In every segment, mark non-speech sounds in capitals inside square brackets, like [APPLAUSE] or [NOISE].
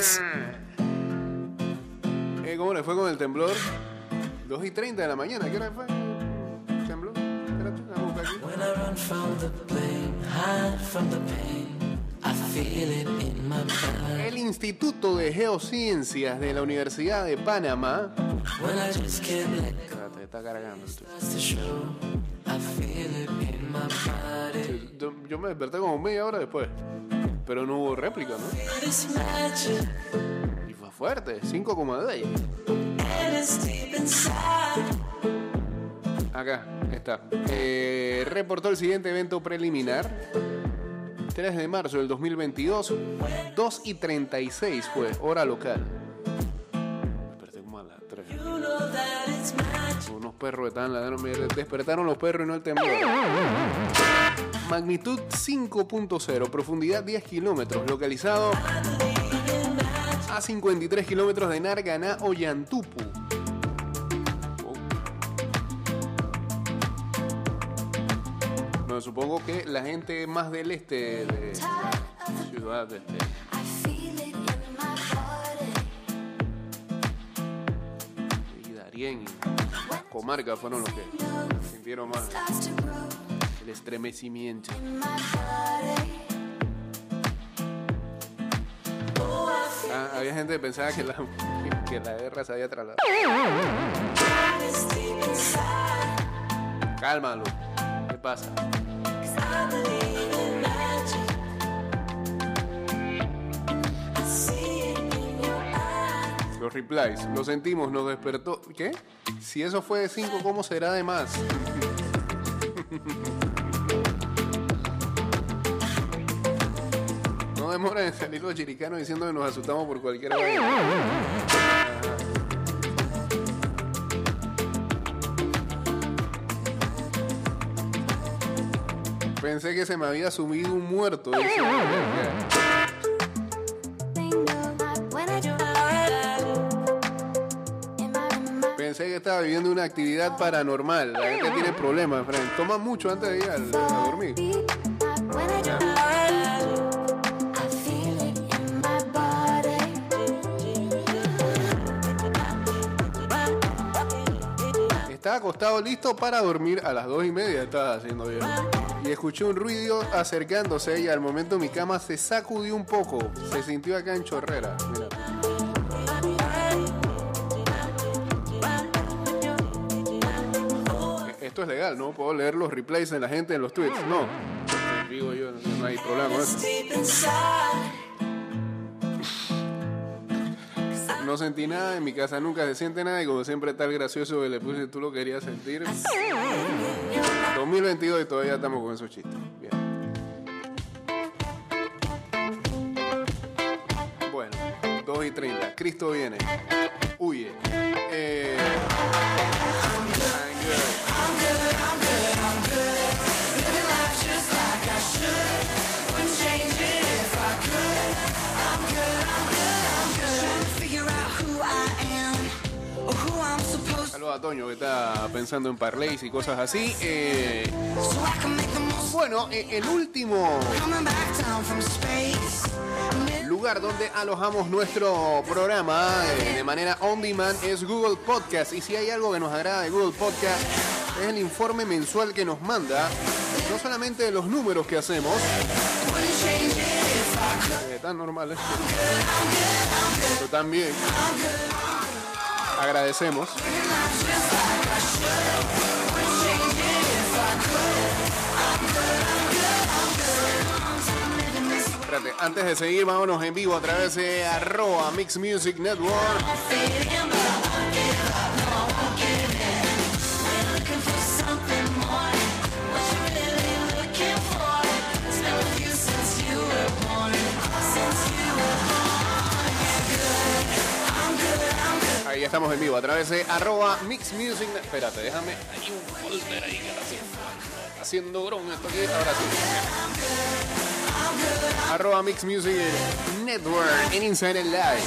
Luis. Eh, ¿Cómo le fue con el temblor? 2 y 30 de la mañana, ¿qué hora fue? ¿Temblor? Espérate, vamos a buscar aquí. When I run from the blame, hide from the pain. I feel it in my body. El Instituto de Geociencias de la Universidad de Panamá. When I just can't let go Espérate, está cargando. esto. starts to show. I feel it in my body. Yo, yo me desperté como media hora después. Pero no hubo réplica, ¿no? Y fue fuerte, 5,10. and it's deep inside. Acá está. Eh, reportó el siguiente evento preliminar. 3 de marzo del 2022, 2 y 36 fue, hora local. Desperté como a las 3. You know that it's magic. Unos perros estaban ladrando. Me despertaron los perros y no el temblor. Magnitud 5.0, profundidad 10 kilómetros, localizado a 53 kilómetros de Narganá, Ollantupu. Oh. No, supongo que la gente más del este de la ciudad este, y Darién y Comarca fueron los que sintieron más el estremecimiento. Ah, había gente que pensaba que la, que la guerra se había trasladado. Cálmalo. ¿Qué pasa? Los replies. Lo sentimos, nos despertó. ¿Qué? Si eso fue de 5, ¿cómo será de más? [LAUGHS] No demora en salir los chiricanos diciendo que nos asustamos por cualquier. Pensé que se me había subido un muerto. Pensé que estaba viviendo una actividad paranormal. La gente tiene problemas, Fran. Toma mucho antes de ir a dormir. Acostado listo para dormir a las dos y media. Estaba haciendo yo. Y escuché un ruido acercándose y al momento mi cama se sacudió un poco. Se sintió acá en chorrera. Mira. Esto es legal, ¿no? Puedo leer los replays de la gente en los tweets. No. Digo yo, no hay problema eso. No sentí nada, en mi casa nunca se siente nada y como siempre tal gracioso que le puse, tú lo querías sentir. 2022 y todavía estamos con esos chistes. Bien. Bueno, 2 y 30. Cristo viene. Huye. Eh, Toño que está pensando en parlays y cosas así. Eh, bueno, eh, el último lugar donde alojamos nuestro programa eh, de manera on demand es Google Podcast. Y si hay algo que nos agrada de Google Podcast, es el informe mensual que nos manda, no solamente de los números que hacemos, tan normales, pero también agradecemos. Espérate, antes de seguir, vámonos en vivo a través de arroba Mix Music Network. Ahí estamos en vivo a través de arroba Mix Music Espérate, déjame. Hay un folder ahí que está haciendo, haciendo esto aquí. Ahora sí. Arroba Mix Music Network en Inside Live.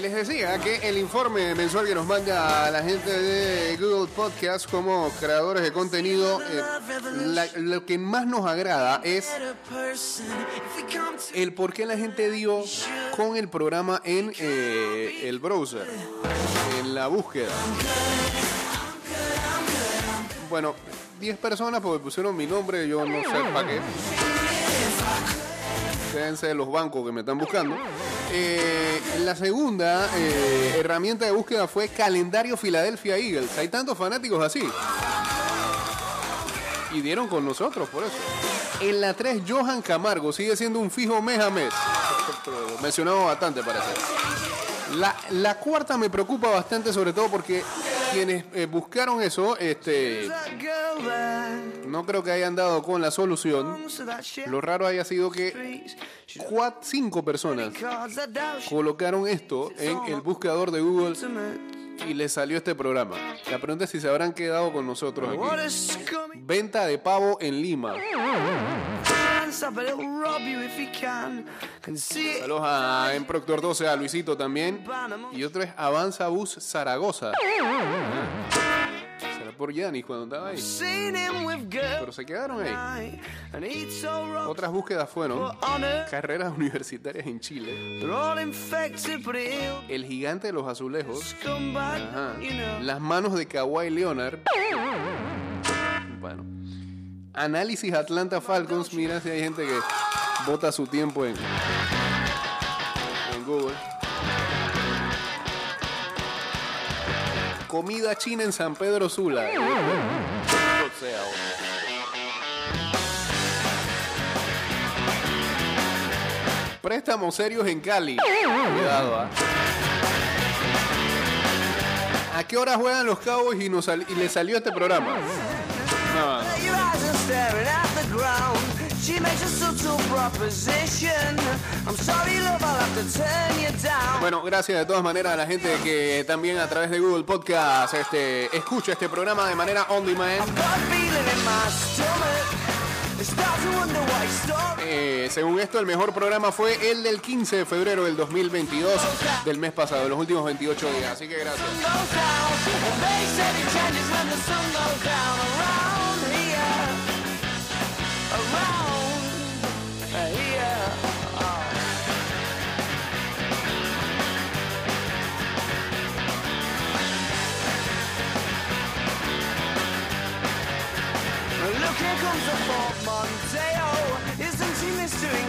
Les decía que el informe mensual que nos manda la gente de Google Podcast como creadores de contenido, eh, lo que más nos agrada es el por qué la gente dio con el programa en eh, el browser, en la búsqueda. Bueno, 10 personas porque pusieron mi nombre, yo no sé para qué. Ser los bancos que me están buscando. Eh, la segunda eh, herramienta de búsqueda fue Calendario Philadelphia Eagles. Hay tantos fanáticos así. Y dieron con nosotros por eso. En la 3, Johan Camargo sigue siendo un fijo mes a mes. [LAUGHS] Mencionado bastante, parece. La, la cuarta me preocupa bastante, sobre todo porque quienes eh, buscaron eso, este, no creo que hayan dado con la solución. Lo raro haya sido que cuat- cinco personas colocaron esto en el buscador de Google y les salió este programa. La pregunta es si se habrán quedado con nosotros aquí. Venta de pavo en Lima. Saludos a en Proctor 12, a Luisito también. Y otro es Avanza Bus Zaragoza. Será por Yanis cuando estaba ahí. Pero se quedaron ahí. Otras búsquedas fueron carreras universitarias en Chile. El gigante de los azulejos. Ajá. Las manos de Kawhi Leonard. Bueno. Análisis Atlanta Falcons. Mira si hay gente que bota su tiempo en, Google. Comida china en San Pedro Sula. Préstamos serios en Cali. Cuidado, ¿ah? ¿A qué hora juegan los Cowboys y, nos le salió este programa? No, staring at the ground. She makes a subtle proposition. I'm sorry, love, I'll have to turn you down. Bueno, gracias de todas maneras a la gente que también a través de Google Podcast este, escucha este programa de manera on demand. Eh, según esto, el mejor programa fue el del 15 de febrero del 2022, del mes pasado, de los últimos 28 días. Así que gracias.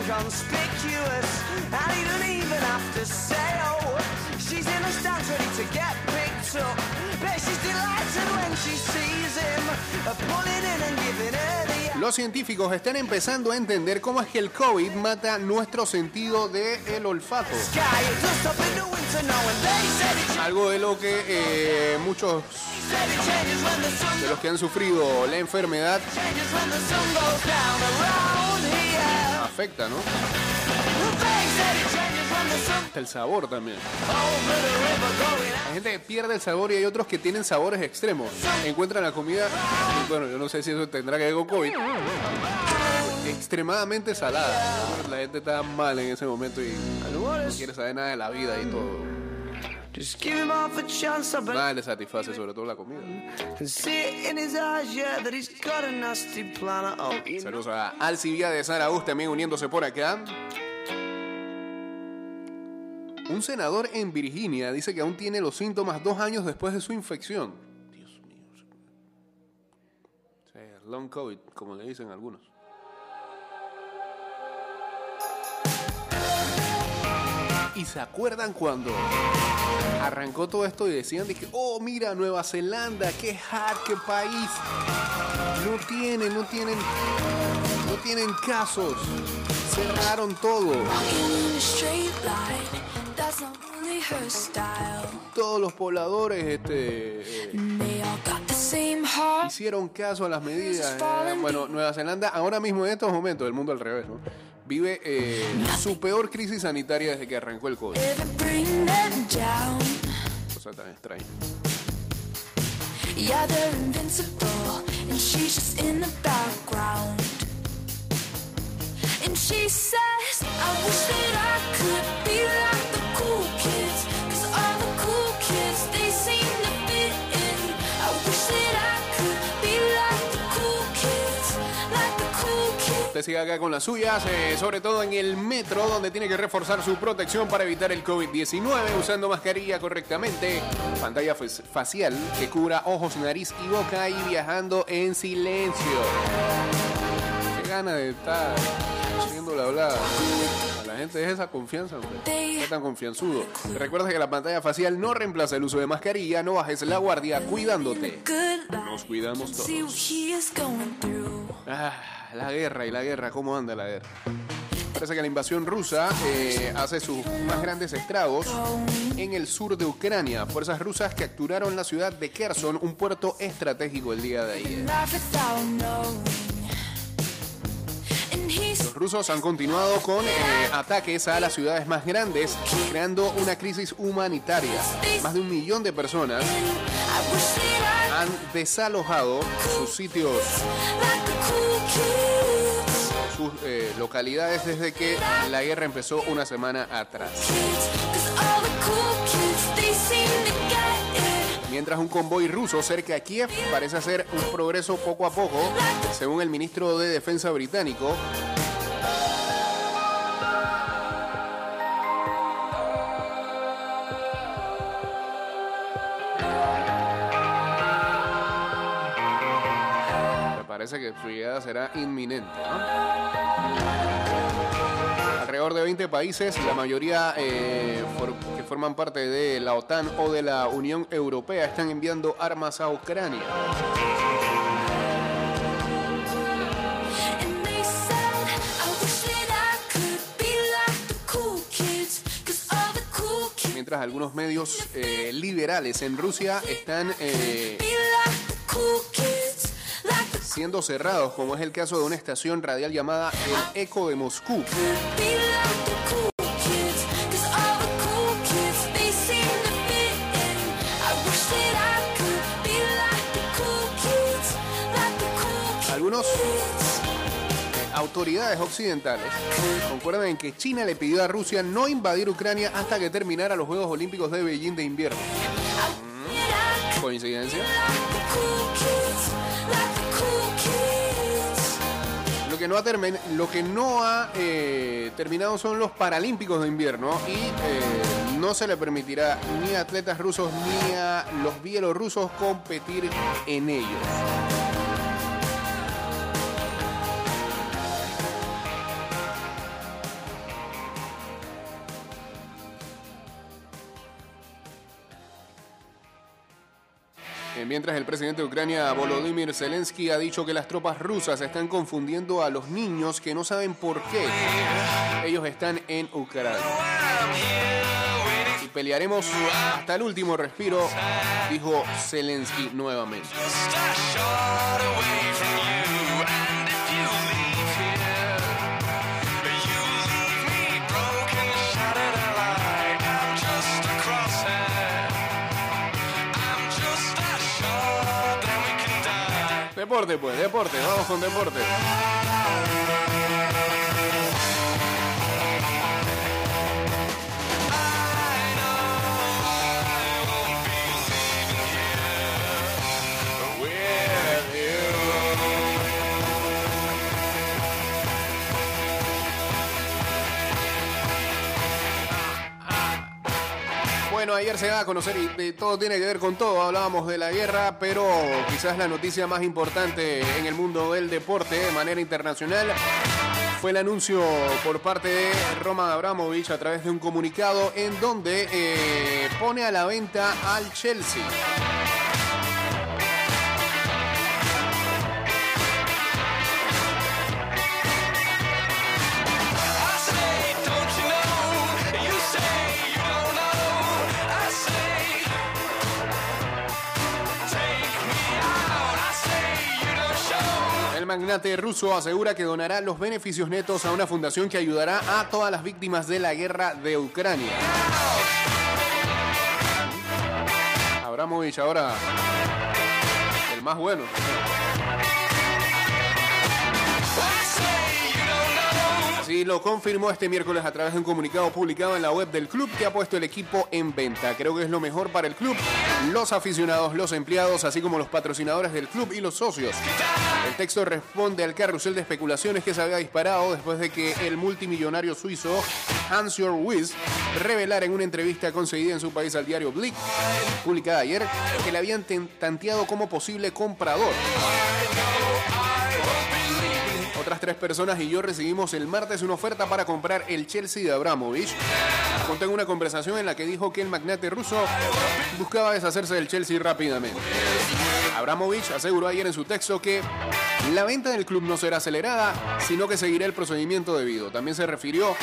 Inconspicuous? And he don't even have to say, oh, she's in a stance ready to get picked up. Los científicos están empezando a entender cómo es que el COVID mata nuestro sentido del olfato. said it, Algo de lo que eh, muchos de los que han sufrido la enfermedad changes when el sabor también. Hay gente que pierde el sabor y hay otros que tienen sabores extremos. Encuentran la comida, y bueno, yo no sé si eso tendrá que ver con COVID, extremadamente salada. La gente está mal en ese momento y no quiere saber nada de la vida y todo. Just give him half a chance, I bet. Nada le satisface, sobre todo la comida. Oh. Saludos a Alcibia de Zaragoza también uniéndose por acá. Un senador en Virginia dice que aún tiene los síntomas dos años después de su infección. Dios mío. Long COVID, como le dicen algunos. ¿Y se acuerdan cuando arrancó todo esto y decían de que, oh, mira, Nueva Zelanda, qué hard, qué país? No tienen, no tienen, no tienen casos. Cerraron todo. Todos los pobladores este, eh, hicieron caso a las medidas. eh, bueno, Nueva Zelanda, ahora mismo en estos momentos, el mundo al revés, ¿no? Vive eh, su peor crisis sanitaria desde que arrancó el COVID. Cosa tan extraña. Yeah, they're invincible, and she's just in the background. And she says, I wish that I could be like the siga acá con las suyas, eh, sobre todo en el metro, donde tiene que reforzar su protección para evitar el COVID-19, usando mascarilla correctamente, pantalla facial que cubra ojos, nariz y boca y viajando en silencio. Qué gana de estar haciendo la hablada. Gente es esa confianza, hombre. Qué tan confianzudo. Recuerda que la pantalla facial no reemplaza el uso de mascarilla, no bajes la guardia cuidándote. Nos cuidamos todos. Ah, la guerra y la guerra, ¿cómo anda la guerra? Parece que la invasión rusa eh, hace sus más grandes estragos en el sur de Ucrania. Fuerzas rusas capturaron la ciudad de Kherson, un puerto estratégico el día de ayer. Los rusos han continuado con eh, ataques a las ciudades más grandes, creando una crisis humanitaria. Más de un millón de personas han desalojado sus sitios, sus eh, localidades desde que la guerra empezó una semana atrás. Mientras un convoy ruso cerca a Kiev parece hacer un progreso poco a poco, según el ministro de Defensa británico. Me parece que su llegada será inminente. ¿no? Alrededor de 20 países, la mayoría eh, for- que forman parte de la OTAN o de la Unión Europea, están enviando armas a Ucrania. Mientras algunos medios eh, liberales en Rusia están eh, siendo cerrados, como es el caso de una estación radial llamada El Eco de Moscú. Algunos autoridades occidentales concuerdan en que China le pidió a Rusia no invadir Ucrania hasta que terminara los Juegos Olímpicos de Beijing de invierno. Mm, ¿Coincidencia? Lo que no ha, eh, terminado son los Paralímpicos de invierno y eh, no se le permitirá ni a atletas rusos ni a los bielorrusos competir en ellos. Mientras el presidente de Ucrania, Volodymyr Zelensky, ha dicho que las tropas rusas están confundiendo a los niños que no saben por qué ellos están en Ucrania. Y pelearemos hasta el último respiro, dijo Zelensky nuevamente. Deporte, pues, deporte, vamos con deporte. Bueno, ayer se da a conocer y de todo tiene que ver con todo. Hablábamos de la guerra, pero quizás la noticia más importante en el mundo del deporte de manera internacional fue el anuncio por parte de Roman Abramovich a través de un comunicado en donde eh, pone a la venta al Chelsea. Magnate ruso asegura que donará los beneficios netos a una fundación que ayudará a todas las víctimas de la guerra de Ucrania. Abramovich ahora el más bueno. Así lo confirmó este miércoles a través de un comunicado publicado en la web del club que ha puesto el equipo en venta. Creo que es lo mejor para el club, los aficionados, los empleados, así como los patrocinadores del club y los socios. El texto responde al carrusel de especulaciones que se había disparado después de que el multimillonario suizo Hans-Jörg Wyss revelara en una entrevista concedida en su país al diario Blick, publicada ayer, que le habían tanteado como posible comprador. Otras tres personas y yo recibimos el martes una oferta para comprar el Chelsea de Abramovich. Conté una conversación en la que dijo que el magnate ruso buscaba deshacerse del Chelsea rápidamente. Abramovich aseguró ayer en su texto que la venta del club no será acelerada, sino que seguirá el procedimiento debido. También se refirió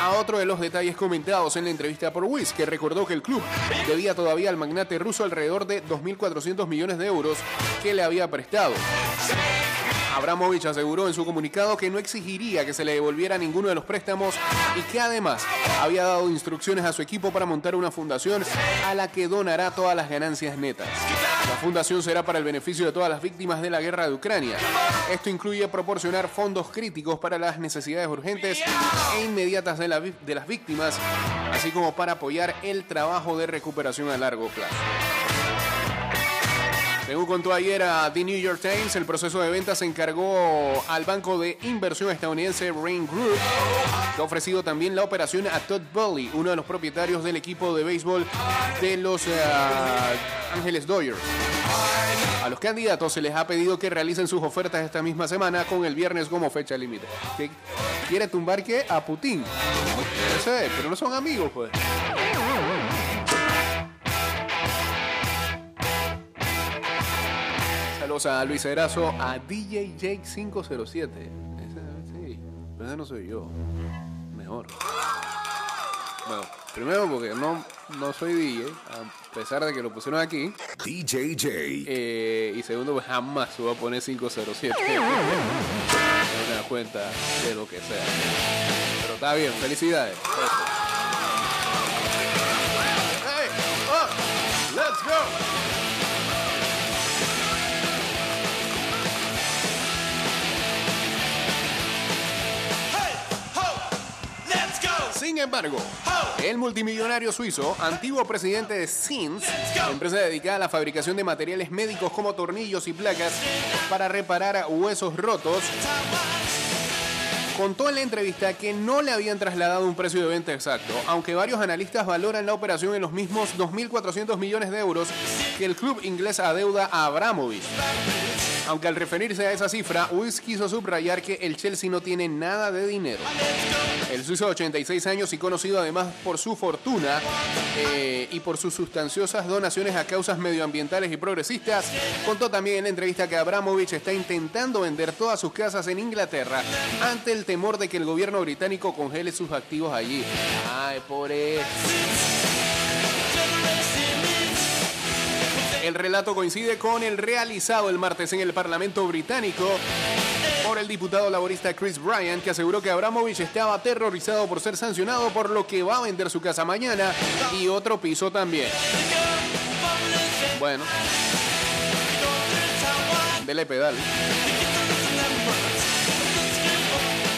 a otro de los detalles comentados en la entrevista por Wiz, que recordó que el club debía todavía al magnate ruso alrededor de 2.400 millones de euros que le había prestado. Abramovich aseguró en su comunicado que no exigiría que se le devolviera ninguno de los préstamos y que además había dado instrucciones a su equipo para montar una fundación a la que donará todas las ganancias netas. La fundación será para el beneficio de todas las víctimas de la guerra de Ucrania. Esto incluye proporcionar fondos críticos para las necesidades urgentes e inmediatas de, de las víctimas, así como para apoyar el trabajo de recuperación a largo plazo. Según contó ayer a The New York Times, el proceso de venta se encargó al banco de inversión estadounidense Rain Group, que ha ofrecido también la operación a Todd Bowley, uno de los propietarios del equipo de béisbol de los eh, Ángeles Dodgers. A los candidatos se les ha pedido que realicen sus ofertas esta misma semana con el viernes como fecha límite. ¿Qué- ¿Quiere tumbar qué? A Putin. Pero no son amigos, pues. Saludos a Luis Erazo, a DJ Jake 507. Ese, sí, pero ese no soy yo. Mejor. Bueno, primero porque no, no soy DJ, a pesar de que lo pusieron aquí. DJ J. Eh, y segundo, pues jamás se va a poner 507. [LAUGHS] No me da cuenta de lo que sea. Pero está bien, felicidades. Eso. Embargo, el multimillonario suizo, antiguo presidente de Sims, empresa dedicada a la fabricación de materiales médicos como tornillos y placas para reparar huesos rotos, contó en la entrevista que no le habían trasladado un precio de venta exacto, aunque varios analistas valoran la operación en los mismos 2.400 millones de euros que el club inglés adeuda a Abramovich. Aunque al referirse a esa cifra, Wiz quiso subrayar que el Chelsea no tiene nada de dinero. El suizo de 86 años y conocido además por su fortuna eh, y por sus sustanciosas donaciones a causas medioambientales y progresistas, contó también en la entrevista que Abramovich está intentando vender todas sus casas en Inglaterra ante el temor de que el gobierno británico congele sus activos allí. Ay, por eso. El relato coincide con el realizado el martes en el Parlamento británico por el diputado laborista Chris Bryan, que aseguró que Abramovich estaba aterrorizado por ser sancionado por lo que va a vender su casa mañana y otro piso también. Bueno. Dele pedal.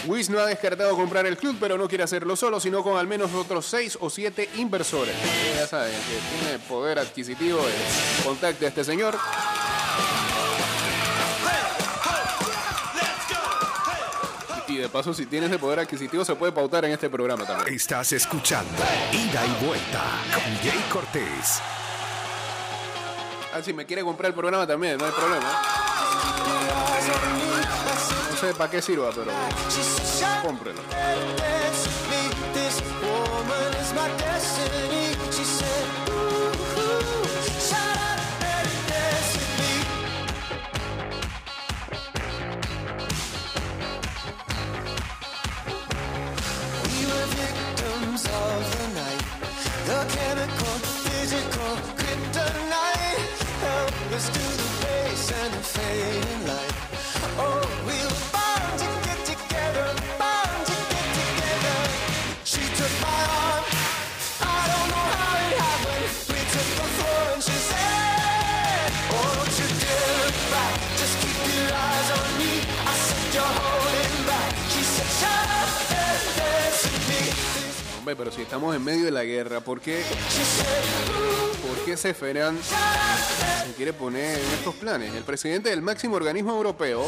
Wiz no ha descartado comprar el club, pero no quiere hacerlo solo, sino con al menos otros seis o siete inversores. Ya saben que tiene poder adquisitivo. eh, Contacte a este señor. Y de paso, si tienes de poder adquisitivo, se puede pautar en este programa también. Estás escuchando Ida y Vuelta con Jay Cortés. Ah, si me quiere comprar el programa también, no hay problema. Sé para qué sirva, pero cómprelo. Help us to the base and the fading light. Pero si estamos en medio de la guerra, ¿por qué, ¿por qué Seferán se quiere poner en estos planes? El presidente del máximo organismo europeo,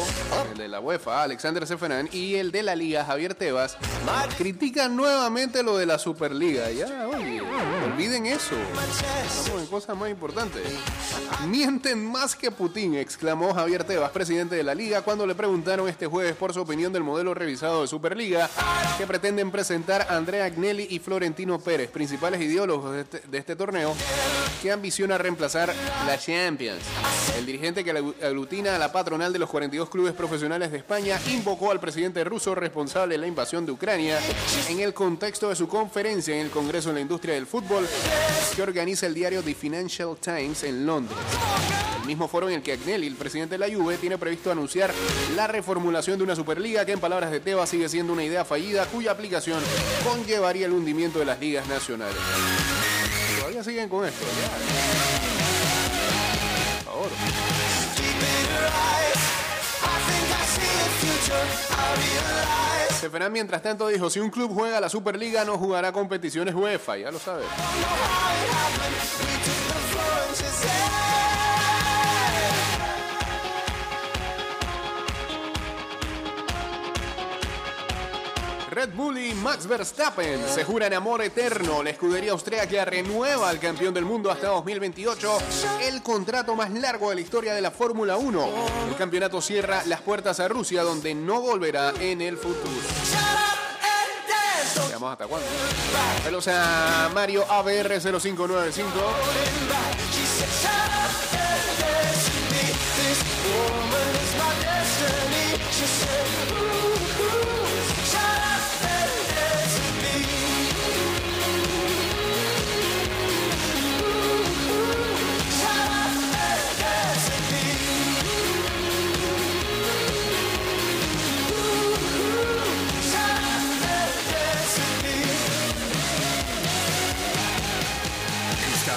el de la UEFA, Alexander Seferán, y el de la Liga, Javier Tebas, critican nuevamente lo de la Superliga. Ya, oye, olviden eso. Estamos en cosas más importantes. Mienten más que Putin, exclamó Javier Tebas, presidente de la Liga, cuando le preguntaron este jueves por su opinión del modelo revisado de Superliga que pretenden presentar Andrea Agnelli y Florentino Pérez, principales ideólogos de este, de este torneo, que ambiciona reemplazar la Champions. El dirigente que aglutina a la patronal de los 42 clubes profesionales de España invocó al presidente ruso responsable de la invasión de Ucrania en el contexto de su conferencia en el Congreso de la Industria del Fútbol que organiza el diario The Financial Times en Londres. El mismo foro en el que Agnelli, el presidente de la Juve, tiene previsto anunciar la reformulación de una Superliga que en palabras de Tebas sigue siendo una idea fallida cuya aplicación conllevaría el hundimiento de las ligas nacionales. Todavía siguen con esto. ya. Seferán, mientras tanto, dijo: Si un club juega la Superliga, no jugará competiciones UEFA. Ya lo sabes. Red Bull y Max Verstappen se juran amor eterno. La escudería austríaca renueva al campeón del mundo hasta 2028, el contrato más largo de la historia de la Fórmula 1. El campeonato cierra las puertas a Rusia, donde no volverá en el futuro. Veamos hasta cuándo. Saludos a Mario ABR0595.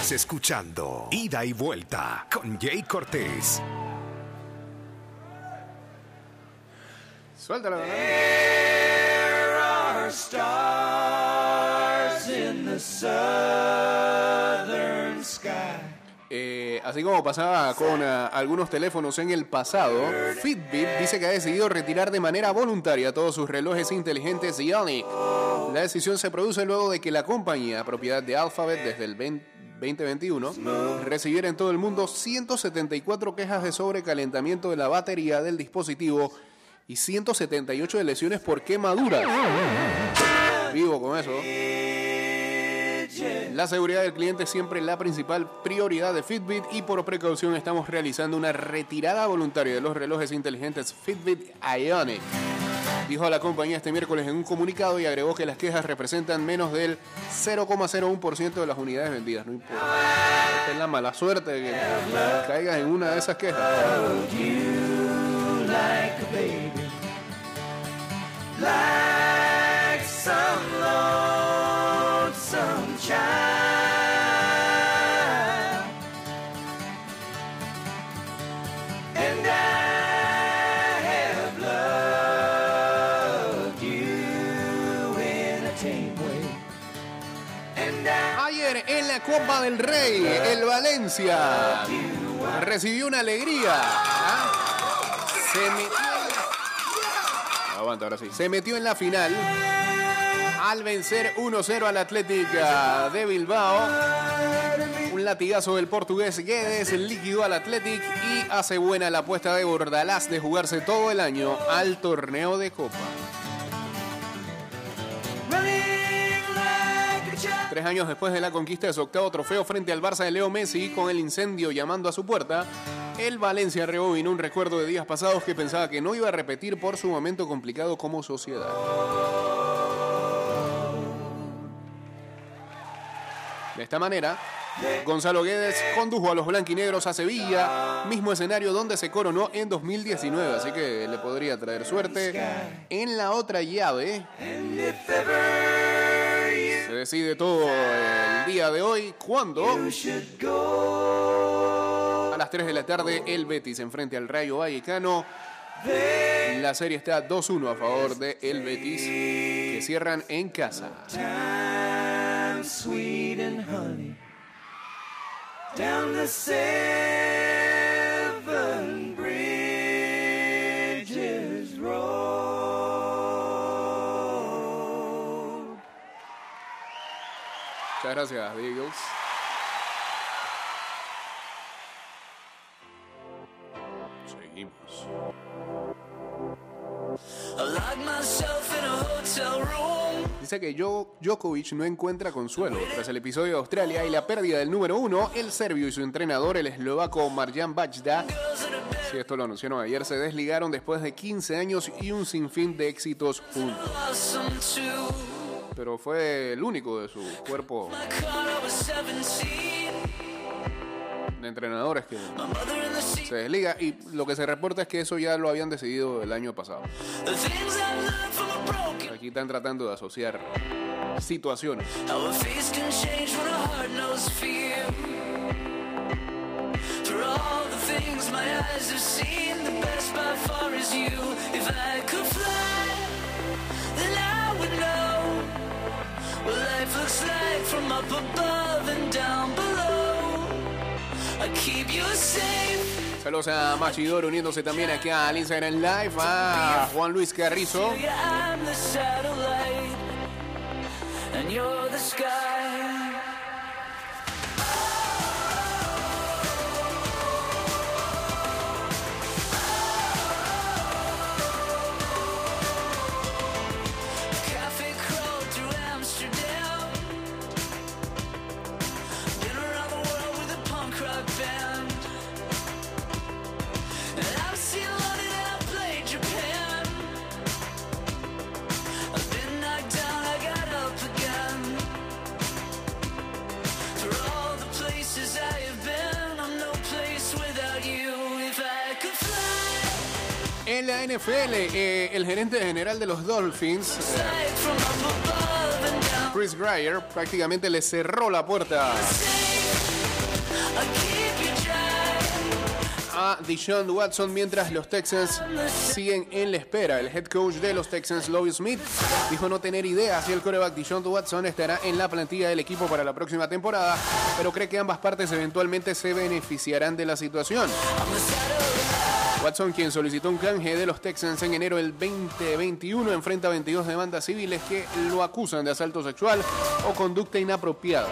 Estás escuchando Ida y Vuelta con Jay Cortés. Suéltala. Eh, así como pasaba con ah, algunos teléfonos en el pasado, Fitbit dice que ha decidido retirar de manera voluntaria todos sus relojes inteligentes Ionic. La decisión se produce luego de que la compañía, propiedad de Alphabet desde el 20 2021, recibiera en todo el mundo 174 quejas de sobrecalentamiento de la batería del dispositivo y 178 de lesiones por quemaduras. Vivo con eso. La seguridad del cliente es siempre la principal prioridad de Fitbit y por precaución estamos realizando una retirada voluntaria de los relojes inteligentes Fitbit Ionic. Dijo a la compañía este miércoles en un comunicado y agregó que las quejas representan menos del 0,01% de las unidades vendidas. No importa. Es la mala suerte de que caigas en una de esas quejas. Ayer en la Copa del Rey, el Valencia recibió una alegría. ¿ah? Se metió ahora sí. Se metió en la final al vencer 1-0 al Atlética de Bilbao. Un latigazo del portugués Guedes liquidó al Athletic y hace buena la apuesta de Bordalás de jugarse todo el año al torneo de Copa. Tres años después de la conquista de su octavo trofeo frente al Barça de Leo Messi, con el incendio llamando a su puerta, el Valencia rebobinó un recuerdo de días pasados que pensaba que no iba a repetir por su momento complicado como sociedad. De esta manera, Gonzalo Guedes condujo a los blanquinegros a Sevilla, mismo escenario donde se coronó en 2019, así que le podría traer suerte. En la otra llave, se decide todo el día de hoy, cuando a las 3 de la tarde el Betis se enfrenta al Rayo Vallecano. La serie está 2-1 a favor de el Betis, que cierran en casa. down the Muchas gracias, The Eagles. Seguimos. Dice que Jo- Djokovic no encuentra consuelo. Tras el episodio de Australia y la pérdida del número uno, el serbio y su entrenador, el eslovaco Marjan Bajda, si esto lo anunciaron ayer, se desligaron después de 15 años y un sinfín de éxitos juntos. Pero fue el único de su cuerpo My car, I was 17. de entrenadores que se desliga y lo que se reporta es que eso ya lo habían decidido el año pasado. Aquí están tratando de asociar situaciones. My eyes have seen, the best by far is you. If I could fly, what life looks like from up above and down below. I keep you safe. Saludos a Machidor uniéndose también aquí al Instagram Live, a Juan Luis Carrizo. NFL, eh, el gerente general de los Dolphins, eh. Chris Greyer, prácticamente le cerró la puerta a Deshaun Watson mientras los Texans siguen en la espera. El head coach de los Texans, Lovie Smith, dijo no tener idea si el coreback Deshaun Watson estará en la plantilla del equipo para la próxima temporada, pero cree que ambas partes eventualmente se beneficiarán de la situación. Watson, quien solicitó un canje de los Texans en enero del 2021, enfrenta 22 demandas civiles que lo acusan de asalto sexual o conducta inapropiada.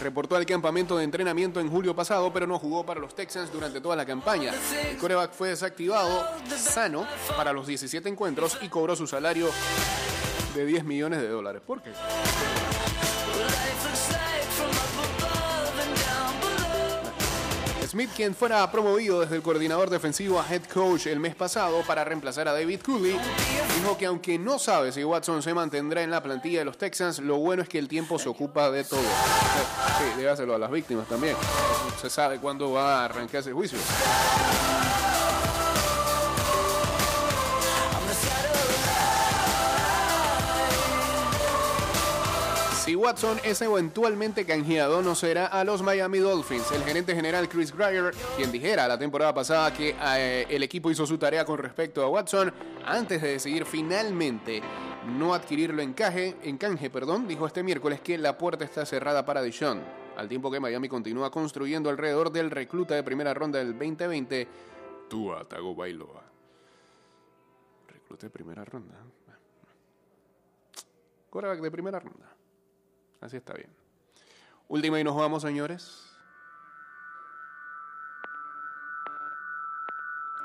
Reportó al campamento de entrenamiento en julio pasado, pero no jugó para los Texans durante toda la campaña. El coreback fue desactivado sano para los 17 encuentros y cobró su salario de 10 millones de dólares. ¿Por qué? Smith, quien fuera promovido desde el coordinador defensivo a head coach el mes pasado para reemplazar a David Cooley, dijo que aunque no sabe si Watson se mantendrá en la plantilla de los Texans, lo bueno es que el tiempo se ocupa de todo. Sí, déjaselo a las víctimas también. Se sabe cuándo va a arrancar ese juicio. Si Watson es eventualmente canjeado, no será a los Miami Dolphins. El gerente general Chris Greyer, quien dijera la temporada pasada que eh, el equipo hizo su tarea con respecto a Watson, antes de decidir finalmente no adquirirlo en canje, en canje, perdón, dijo este miércoles que la puerta está cerrada para Deshaun. Al tiempo que Miami continúa construyendo alrededor del recluta de primera ronda del 2020, Tua Tagovailoa. Recluta de primera ronda. Quarterback de primera ronda. Así está bien. Última y nos vamos, señores.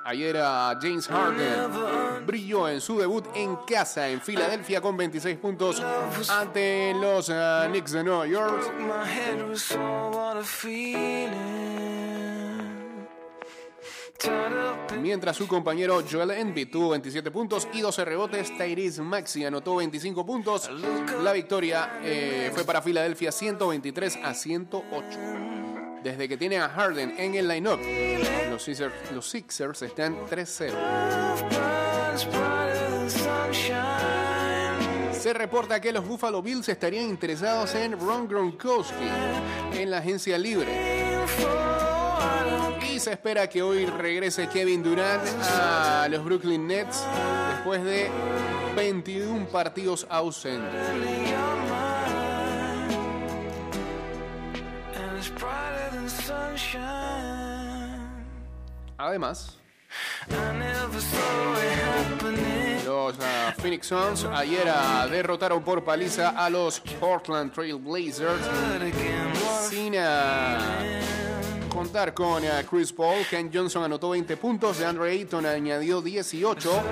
Ayer James Harden brilló en su debut en casa en Filadelfia con 26 puntos ante los ah, Knicks de Nueva York. Mientras su compañero Joel Embiid tuvo 27 puntos y 12 rebotes, Tyrese Maxey anotó 25 puntos. La victoria eh, fue para Filadelfia 123 a 108. Desde que tiene a Harden en el lineup, los Sixers, los Sixers están 3-0. burns brighter than sunshine. Se reporta que los Buffalo Bills estarían interesados en Ron Gronkowski en la agencia libre. Se espera que hoy regrese Kevin Durant a los Brooklyn Nets después de 21 partidos ausentes. Además, los ah, Phoenix Suns ayer ah, derrotaron por paliza a los Portland Trail Blazers sin ah, contar con ah, Chris Paul. Ken Johnson anotó 20 puntos, DeAndre Ayton añadió 18.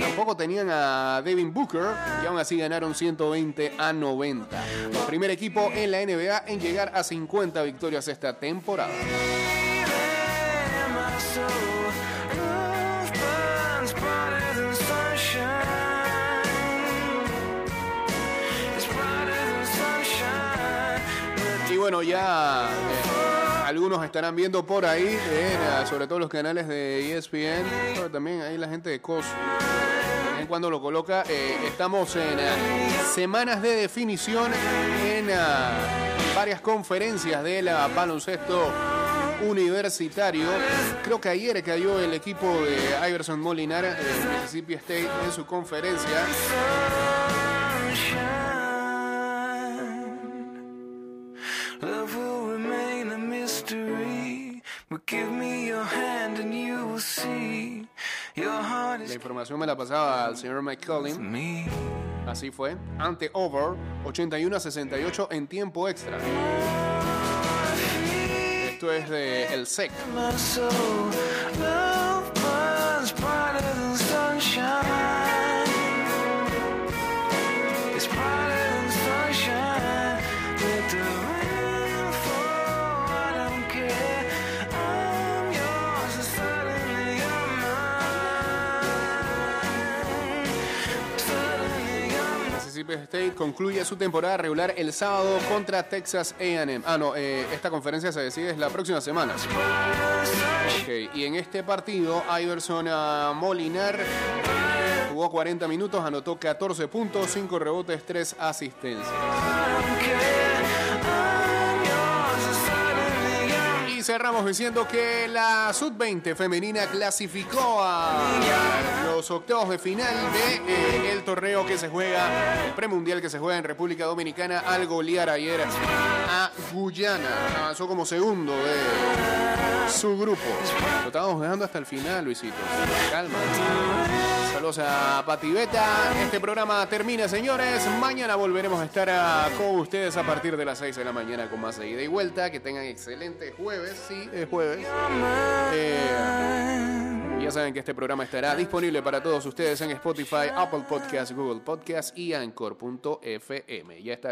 Tampoco tenían a Devin Booker y aún así ganaron 120 a 90. Primer equipo en la NBA en llegar a 50 victorias esta temporada. Y bueno, ya eh, algunos estarán viendo por ahí, eh, sobre todo los canales de ESPN, pero también ahí la gente de COS. cuando lo coloca, eh, estamos en eh, semanas de definición en varias conferencias del ah, baloncesto universitario. Creo que ayer cayó el equipo de Iverson Molinar en Mississippi State en su conferencia. Información me la pasaba al señor McCollin. me. Así fue. Ante Over, 81 a 68 en tiempo extra. Esto es de El SEC. State concluye su temporada regular el sábado contra Texas AM. Ah, no, eh, esta conferencia se decide la próxima semana. Ok, y en este partido, Iverson ah, Molinar jugó 40 minutos, anotó 14 puntos, 5 rebotes, 3 asistencias. Cerramos diciendo que la Sub-20 femenina clasificó a los octavos de final de eh, torneo que se juega, el premundial que se juega en República Dominicana al golear ayer a Guyana. Avanzó como segundo de su grupo. Lo estábamos dejando hasta el final, Luisito. Calma. Saludos a Patibeta. Este programa termina, señores. Mañana volveremos a estar ah, con ustedes a partir de las 6 de la mañana con más de ida y vuelta. Que tengan excelente jueves. Sí, es jueves. Eh, ya saben que este programa estará disponible para todos ustedes en Spotify, Apple Podcasts, Google Podcasts y Anchor.fm. Ya está